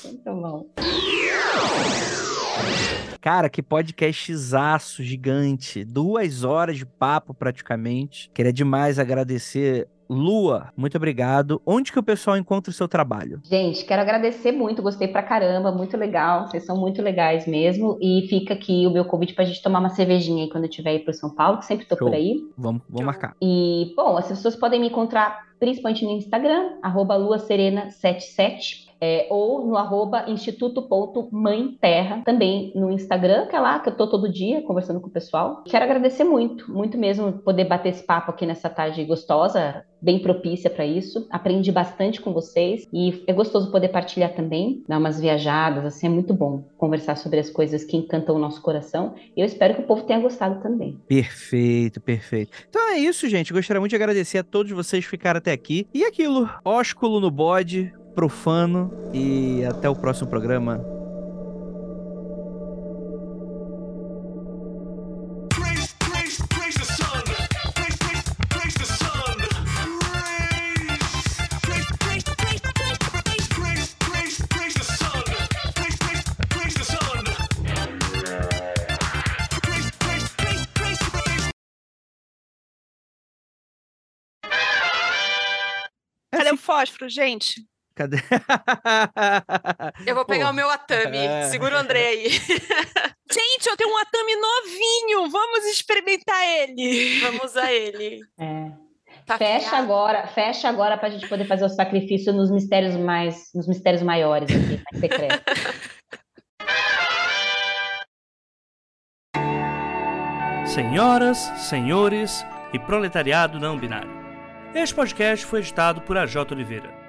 Muito bom. Cara, que podcastzaço gigante. Duas horas de papo, praticamente. Queria demais agradecer. Lua, muito obrigado. Onde que o pessoal encontra o seu trabalho? Gente, quero agradecer muito, gostei pra caramba, muito legal, vocês são muito legais mesmo. E fica aqui o meu convite pra gente tomar uma cervejinha aí quando eu estiver aí pro São Paulo, que sempre tô Show. por aí. Vamos, vamos marcar. E, bom, as pessoas podem me encontrar principalmente no Instagram, arroba luaserena77, é, ou no arroba instituto.mãeterra, também no Instagram, que é lá que eu tô todo dia conversando com o pessoal. Quero agradecer muito, muito mesmo poder bater esse papo aqui nessa tarde gostosa, bem propícia para isso. Aprendi bastante com vocês e é gostoso poder partilhar também, dar umas viajadas, assim, é muito bom conversar sobre as coisas que encantam o nosso coração. E eu espero que o povo tenha gostado também. Perfeito, perfeito. Então é isso, gente. Gostaria muito de agradecer a todos vocês que ficaram até aqui. E aquilo, ósculo no bode, profano e até o próximo programa. Cadê fósforo, gente? Cadê? Eu vou pegar Pô, o meu Atami. é. Segura o André aí. Gente, eu tenho um Atami novinho. Vamos experimentar ele. Vamos usar ele. É. Tá Fecha afiado. agora, fecha agora pra gente poder fazer o sacrifício nos mistérios mais, nos mistérios maiores aqui, mais secretos. Senhoras, senhores e proletariado não binário. Este podcast foi editado por AJ Oliveira.